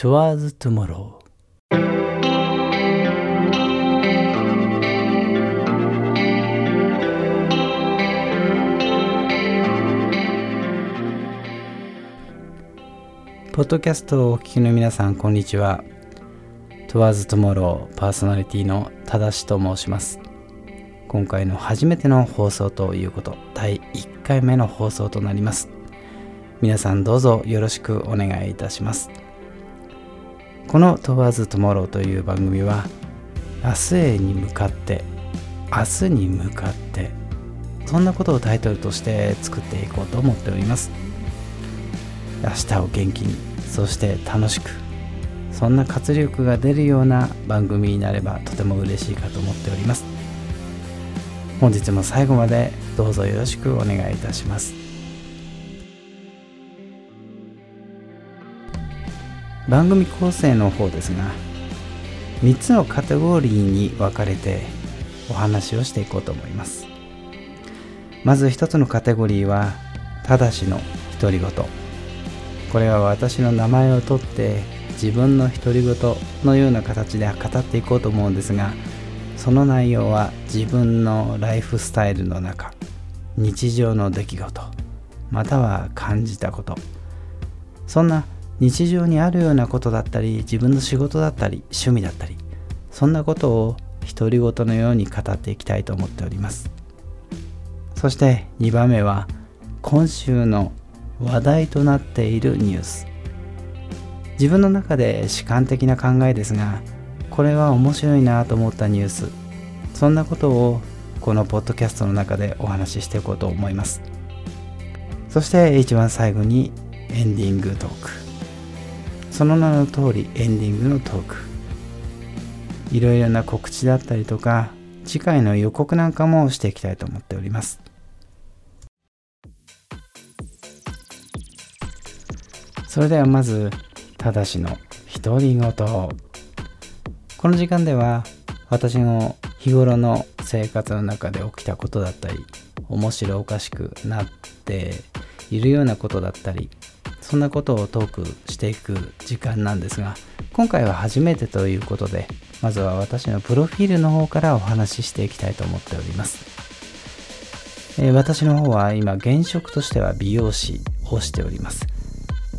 Towards Tomorrow ポッドキャストをお聞きの皆さん、こんにちは。Towards Tomorrow パーソナリティのただしと申します。今回の初めての放送ということ、第1回目の放送となります。皆さんどうぞよろしくお願いいたします。この TOWERSTOMORRO という番組は、明日へに向かって、明日に向かって、そんなことをタイトルとして作っていこうと思っております。明日を元気にそして楽しくそんな活力が出るような番組になればとても嬉しいかと思っております本日も最後までどうぞよろしくお願いいたします番組構成の方ですが3つのカテゴリーに分かれてお話をしていこうと思います。まず1つのカテゴリーはただしの独り言。これは私の名前を取って自分の独り言のような形で語っていこうと思うんですがその内容は自分のライフスタイルの中日常の出来事または感じたこと。そんな日常にあるようなことだったり自分の仕事だったり趣味だったりそんなことを独り言のように語っていきたいと思っております。そして2番目は今週の話題となっているニュース。自分の中で主観的な考えですがこれは面白いなと思ったニュース。そんなことをこのポッドキャストの中でお話ししていこうと思います。そして一番最後にエンディングトーク。その名の通りエンディングのトークいろいろな告知だったりとか次回の予告なんかもしていきたいと思っておりますそれではまず、ただしの独り言。この時間では私の日頃の生活の中で起きたことだったり、面白おかしくなっているようなことだったり、そんなことをトークしていく時間なんですが、今回は初めてということで、まずは私のプロフィールの方からお話ししていきたいと思っております。えー、私の方は今現職としては美容師をしております。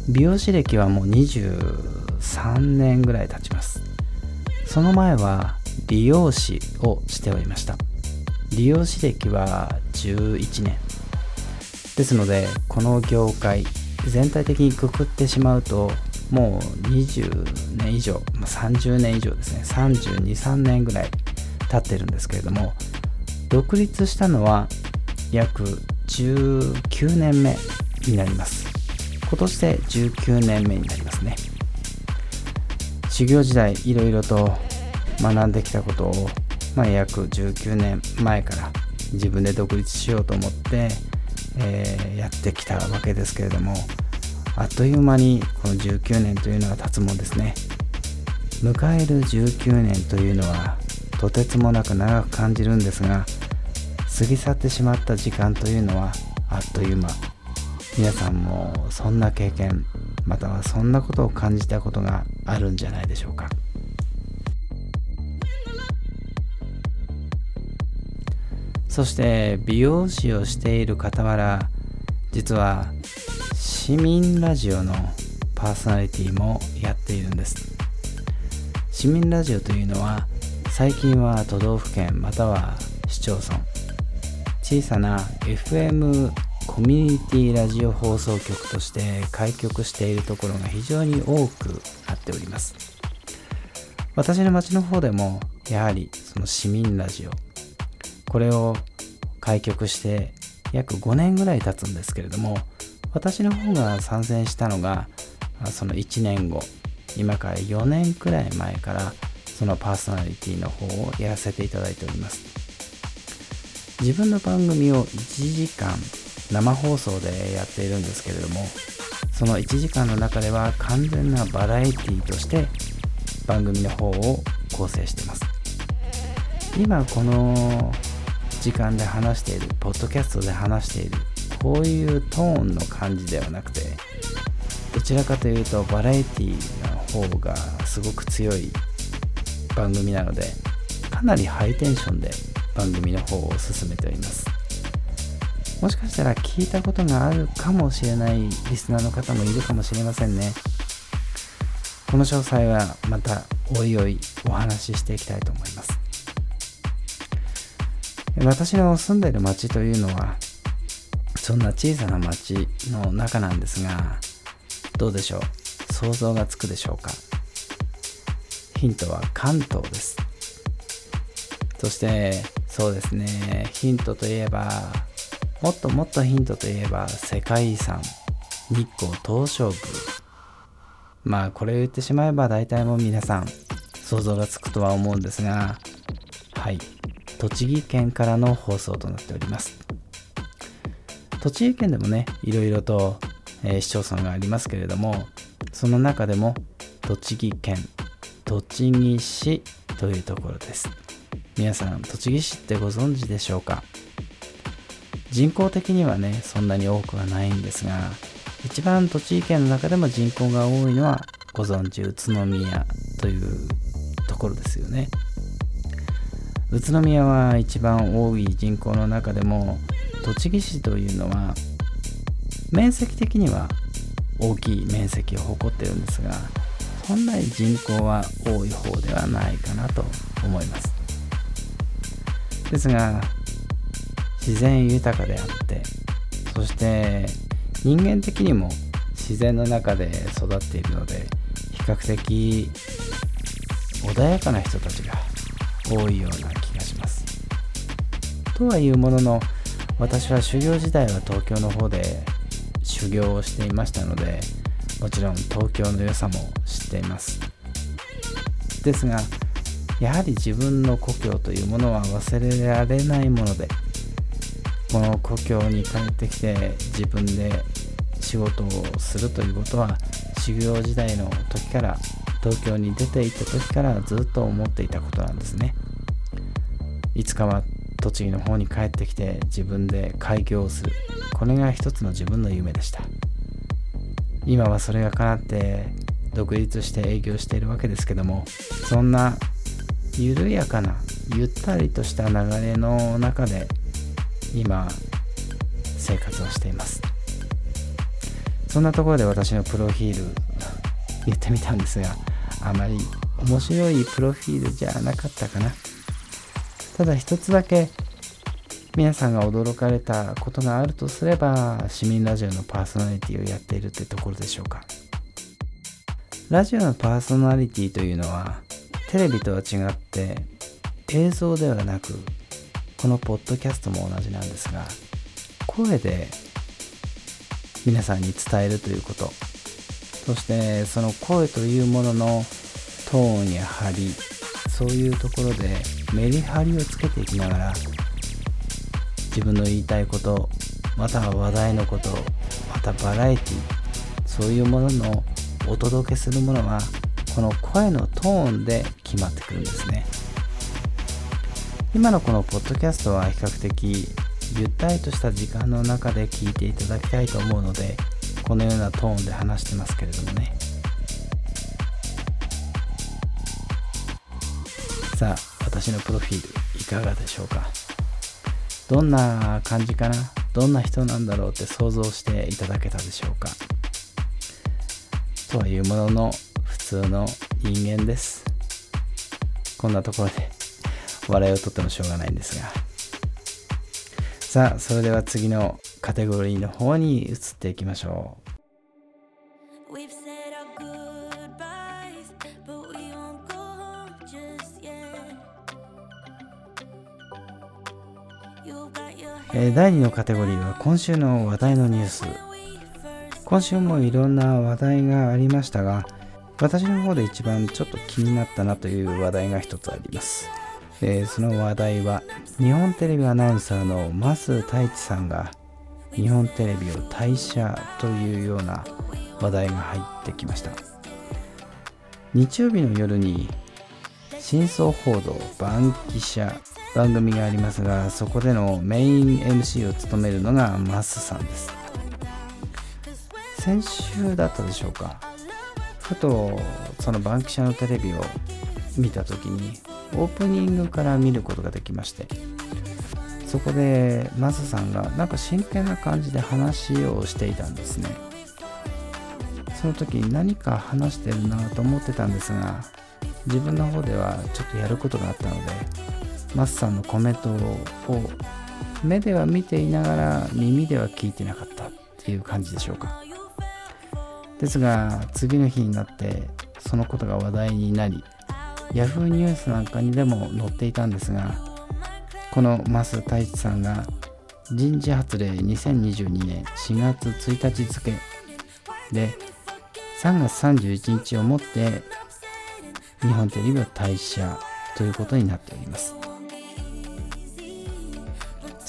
美容師歴はもう23年ぐらい経ちますその前は理容師をしておりました理容師歴は11年ですのでこの業界全体的にくくってしまうともう20年以上30年以上ですね。323年ぐらい経ってるんですけれども独立したのは約19年目になります。今年で19年目になりますね。修行時代いろいろと学んできたことを、まあ、約19年前から自分で独立しようと思って、えー、やってきたわけですけれどもあっという間にこの19年というのは経つもんですね。迎える19年というのはとてつもなく長く感じるんですが過ぎ去ってしまった時間というのはあっという間。皆さんもそんな経験またはそんなことを感じたことがあるんじゃないでしょうか。そして美容師をしている傍ら実は市民ラジオのパーソナリティもやっているんです。市民ラジオというのは最近は都道府県または市町村。小さな FM コミュニティラジオ放送局として開局しているところが非常に多くなっております。私の町の方でもやはりその市民ラジオこれを開局して約5年ぐらい経つんですけれども私の方が参戦したのがその1年後今から4年くらい前からそのパーソナリティの方をやらせていただいております。自分の番組を1時間生放送でやっているんですけれどもその1時間の中では完全なバラエティとして番組の方を構成しています。今この時間で話しているポッドキャストで話しているこういうトーンの感じではなくてどちらかというとバラエティの方がすごく強い番組なのでかなりハイテンションで番組の方を進めております。もしかしたら聞いたことがあるかもしれないリスナーの方もいるかもしれませんね。この詳細はまたおいおいお話ししていきたいと思います。私の住んでる町というのはそんな小さな町の中なんですがどうでしょう？想像がつくでしょうか？ヒントは関東です。そしてそうですね。ヒントといえばもっともっとヒントといえば世界遺産。日光東照宮。まあこれを言ってしまえば大体もう皆さん想像がつくとは思うんですがはい。栃木県からの放送となっております。栃木県でもねいろいろと、えー、市町村がありますけれどもその中でも栃木県栃木市というところです。皆さん栃木市ってご存知でしょうか？人口的にはねそんなに多くはないんですが一番栃木県の中でも人口が多いのはご存知宇都宮というところですよね。宇都宮は一番多い人口の中でも栃木市というのは面積的には大きい面積を誇ってるんですがそんなに人口は多い方ではないかなと思います。ですが自然豊かであってそして人間的にも自然の中で育っているので比較的穏やかな人たちが多いような気がします。とはいうものの私は修行時代は東京の方で修行をしていましたのでもちろん東京の良さも知っていますですがやはり自分の故郷というものは忘れられないものでこの故郷に帰ってきて自分で仕事をするということは修行時代の時から東京に出ていた時からずっと思っていたことなんですね。いつかは栃木の方に帰ってきて自分で開業をする。これが一つの自分の夢でした。今はそれが叶って独立して営業しているわけですけどもそんな緩やかなゆったりとした流れの中で今生活をしています。そんなところで私のプロフィール言ってみたんですがあまり面白いプロフィールじゃなかったかな。ただ一つだけ皆さんが驚かれたことがあるとすれば市民ラジオのパーソナリティをやっているってところでしょうか。ラジオのパーソナリティというのはテレビとは違って映像ではなくこのポッドキャストも同じなんですが声で皆さんに伝えるということ。そしてその声というもののトーンや張りそういうところでメリハリをつけていきながら自分の言いたいことまたは話題のことまたバラエティそういうもののお届けするものはこの声のトーンで決まってくるんですね。今のこのポッドキャストは比較的ゆったりとした時間の中で聞いていただきたいと思うのでこのようなトーンで話してますけれどもね。さあ私のプロフィールいかがでしょうか？どんな感じかな？どんな人なんだろうって想像していただけたでしょうか？とはいうものの普通の人間です。こんなところで 笑いをとってもしょうがないんですが。さあそれでは次のカテゴリーの方に移っていきましょう。え第2のカテゴリーは今週の話題のニュース。今週もいろんな話題がありましたが私の方で一番ちょっと気になったなという話題が一つあります、え、その話題は日本テレビアナウンサーの増太一さんが日本テレビを退社というような話題が入ってきました。日曜日の夜に真相報道バンキシャ。番組がありますがそこでのメイン MC を務めるのがマスさんです。先週だったでしょうか。ふとそのバンキシャのテレビを見た時にオープニングから見ることができましてそこでマスさんがなんか真剣な感じで話をしていたんですね。その時何か話してるなと思ってたんですが自分の方ではちょっとやることがあったのでマスさんのコメントを目では見ていながら耳では聞いてなかったっていう感じでしょうか。ですが次の日になってそのことが話題になり Yahoo ニュースなんかにでも載っていたんですがこの増太一さんが人事発令2022年4月1日付で3月31日をもって日本テレビを退社ということになっております。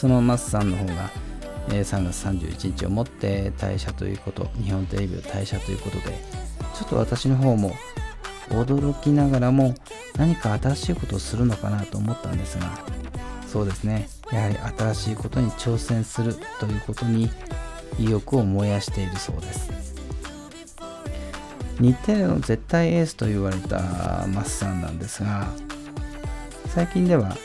そのマスさんの方が、え3月31日をもって退社ということ日本テレビを退社ということでちょっと私の方も驚きながらも何か新しいことをするのかなと思ったんですがそうですね。やはり新しいことに挑戦するということに意欲を燃やしているそうです。日テレの絶対エースと言われたマスさんなんですが最近では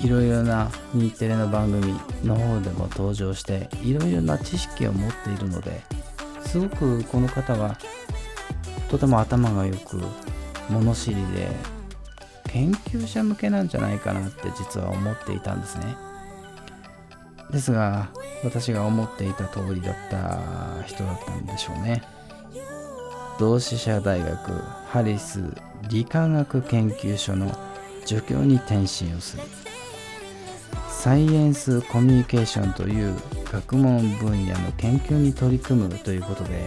いろいろな日テレの番組の方でも登場していろいろな知識を持っているのですごくこの方はとても頭がよく物知りで研究者向けなんじゃないかなって実は思っていたんですね。ですが私が思っていた通りだった人だったんでしょうね。同志社大学ハリス理化学研究所の助教に転身をする。サイエンスコミュニケーションという学問分野の研究に取り組むということで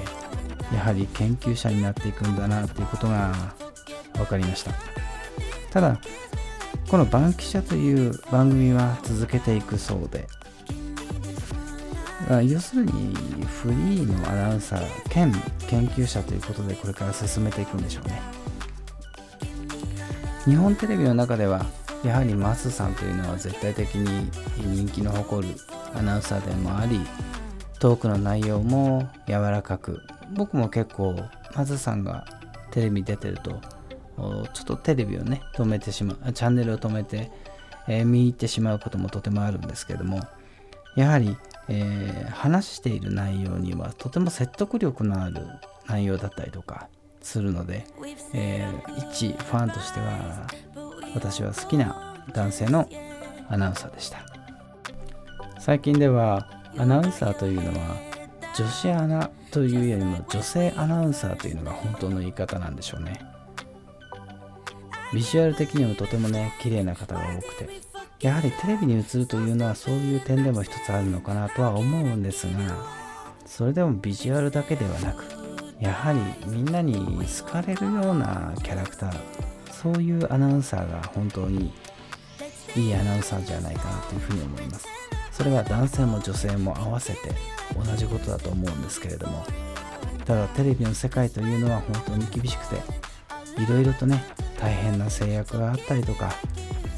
やはり研究者になっていくんだなということが分かりました。ただこの「バンキシャ」という番組は続けていくそうで。要するにフリーのアナウンサー兼研究者ということでこれから進めていくんでしょうね。日本テレビの中ではやはりマスさんというのは絶対的に人気の誇るアナウンサーでもありトークの内容も柔らかく僕も結構マスさんがテレビ出てるとちょっとテレビをね止めてしまうチャンネルを止めて、えー、見入ってしまうこともとてもあるんですけどもやはり、えー、話している内容にはとても説得力のある内容だったりとかするので、えー、一ファンとしては私は好きな男性のアナウンサーでした。最近ではアナウンサーというのは女子アナというよりも女性アナウンサーというのが本当の言い方なんでしょうね。ビジュアル的にもとてもね綺麗な方が多くて。やはりテレビに映るというのはそういう点でも一つあるのかなとは思うんですがそれでもビジュアルだけではなくやはりみんなに好かれるようなキャラクターそういうアナウンサーが本当にいいアナウンサーじゃないかなというふうに思います。それは男性も女性も合わせて同じことだと思うんですけれども。ただテレビの世界というのは本当に厳しくていろいろとね大変な制約があったりとか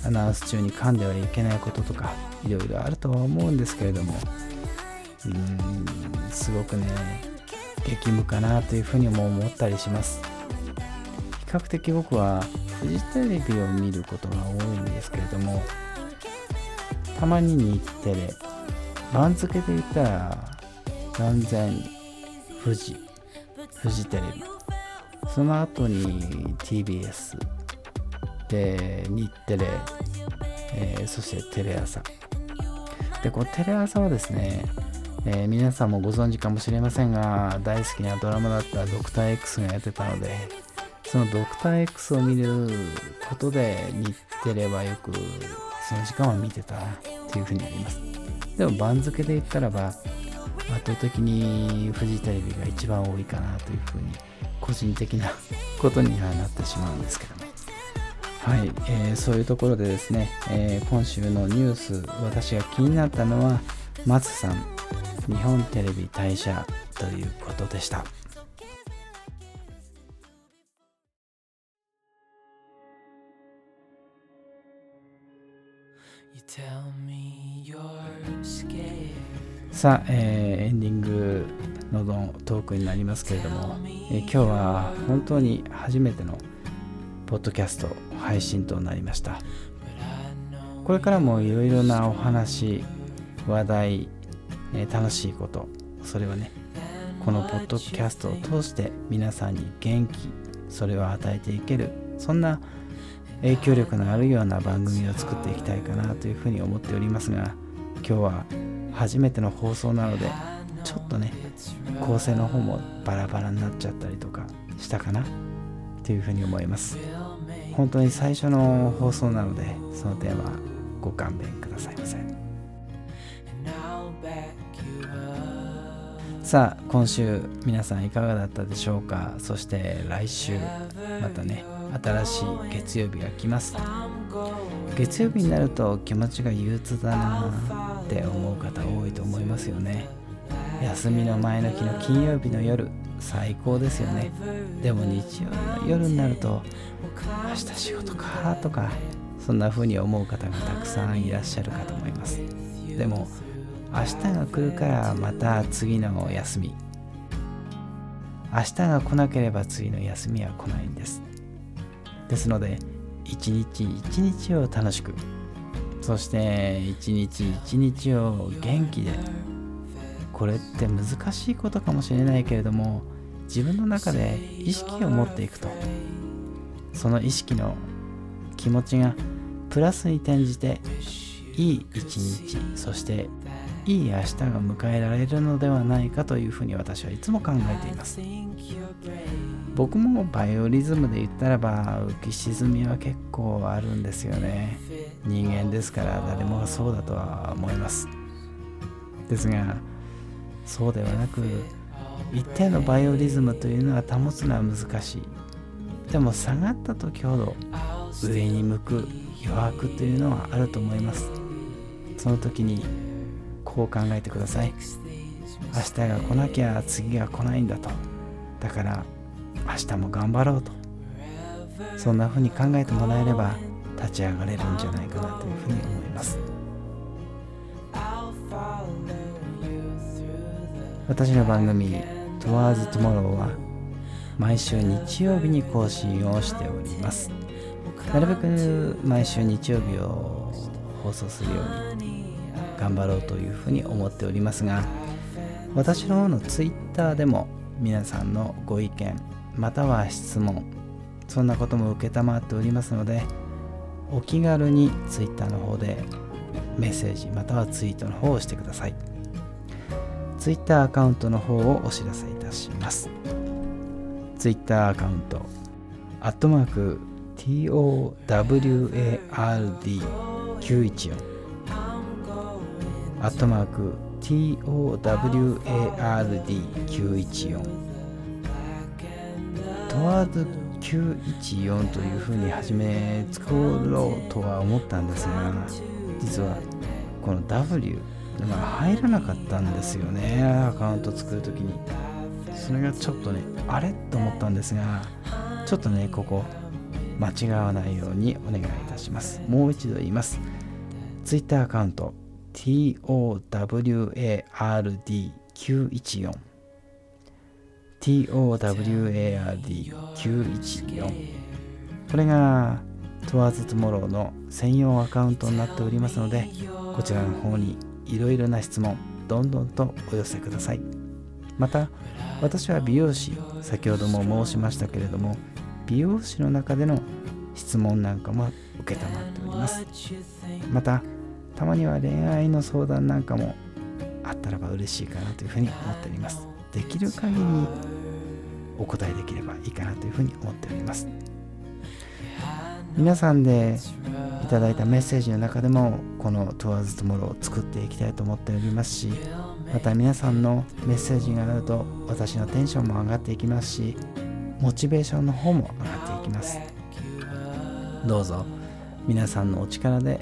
アナウンス中に噛んではいけないこととかいろいろあるとは思うんですけれども。うーんすごくね激務かなというふうにも思ったりします。比較的僕はフジテレビを見ることが多いんですけれどもたまに日テレ番付で言ったら断然富士フジテレビ。その後に TBS で日テレ、えー、そしてテレ朝。でこのテレ朝はですね、えー、皆さんもご存知かもしれませんが大好きなドラマだったドクター X がやってたのでそのドクター X を見ることで日テレはよくその時間は見てたっていうふうになりますでも番付で言ったらば圧倒的にフジテレビが一番多いかなというふうに個人的なことにはなってしまうんですけどもはい、えー、そういうところでですね、えー、今週のニュース私が気になったのは松さん日本テレビ退社ということでした。さあ、えー、エンディングののトークになりますけれども、え今日は本当に初めてのポッドキャスト配信となりました。これからもいろいろなお話話題、え楽しいことそれはねこのポッドキャストを通して皆さんに元気それを与えていけるそんな影響力のあるような番組を作っていきたいかなというふうに思っておりますが今日は初めての放送なのでちょっとね構成の方もバラバラになっちゃったりとかしたかなというふうに思います。本当に最初の放送なのでその点はご勘弁くださいませ。さあ今週皆さんいかがだったでしょうか？そして来週またね新しい月曜日が来ます。月曜日になると気持ちが憂鬱だなって思う方多いと思いますよね。休みの前の日の金曜日の夜最高ですよね。でも日曜日の夜になると明日仕事かとかそんな風に思う方がたくさんいらっしゃるかと思います。でも明日が来るからまた次のお休み。明日が来なければ次の休みは来ないんです。ですので一日一日を楽しくそして一日一日を元気でこれって難しいことかもしれないけれども自分の中で意識を持っていくとその意識の気持ちがプラスに転じていい一日そしていい明日が迎えられるのではないかというふうに私はいつも考えています。僕もバイオリズムで言ったらば浮き沈みは結構あるんですよね。人間ですから誰もがそうだとは思います。ですがそうではなく一定のバイオリズムというのは保つのは難しい。でも下がった時ほど上に向く余白というのはあると思います。その時にこう考えてください。明日が来なきゃ次が来ないんだと。だから明日も頑張ろうと。そんな風に考えてもらえれば立ち上がれるんじゃないかなというふうに思います。私の番組「Towards Tomorrow」は毎週日曜日に更新をしております。なるべく毎週日曜日を放送するように頑張ろうというふうに思っておりますが私の方の Twitter でも皆さんのご意見または質問。そんなことも承っておりますのでお気軽に Twitter の方でメッセージまたはツイートの方をしてください。Twitter アカウントの方をお知らせいたします。Twitter アカウントアットマーク TOWARD914 アットマーク TOWARD914 トワーズ914というふうに初め作ろうとは思ったんですが実はこの W が入らなかったんですよね。アカウント作るときに。それがちょっとねあれと思ったんですがちょっとねここ間違わないようにお願いいたします。もう一度言います。Twitter アカウント TOWARD914 TOWARD914 これが Towards Tomorrow の専用アカウントになっておりますのでこちらの方にいろいろな質問どんどんとお寄せください。また私は美容師先ほども申しましたけれども美容師の中での質問なんかも承っております。またたまには恋愛の相談なんかもあったらば嬉しいかなというふうに思っております。できる限りお答えできればいいかなというふうに思っております。皆さんでいただいたメッセージの中でもこの Towards Tomorrow を作っていきたいと思っておりますしまた皆さんのメッセージがあると私のテンションも上がっていきますしモチベーションの方も上がっていきます。どうぞ皆さんのお力で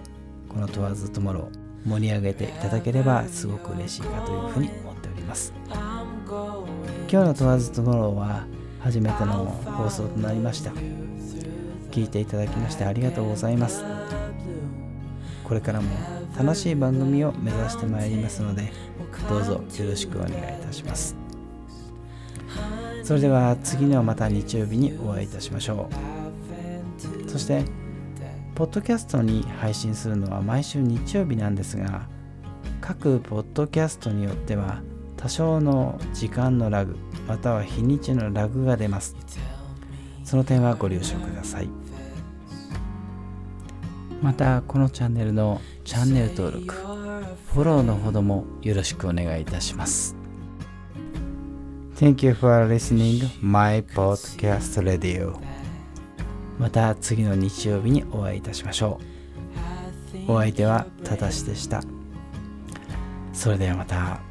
この Towards Tomorrow 盛り上げていただければすごく嬉しいかというふうに思っております。今日の問わず Tomorrow は初めての放送となりました。聞いていただきましてありがとうございます。これからも楽しい番組を目指してまいりますのでどうぞよろしくお願いいたします。それでは次のまた日曜日にお会いいたしましょう。そしてポッドキャストに配信するのは毎週日曜日なんですが各ポッドキャストによっては多少の時間のラグまたは日にちのラグが出ます。その点はご了承ください。またこのチャンネルのチャンネル登録フォローのほどもよろしくお願いいたします。Thank you for listening my podcast radio. また次の日曜日にお会いいたしましょう。お相手はただしでした。それではまた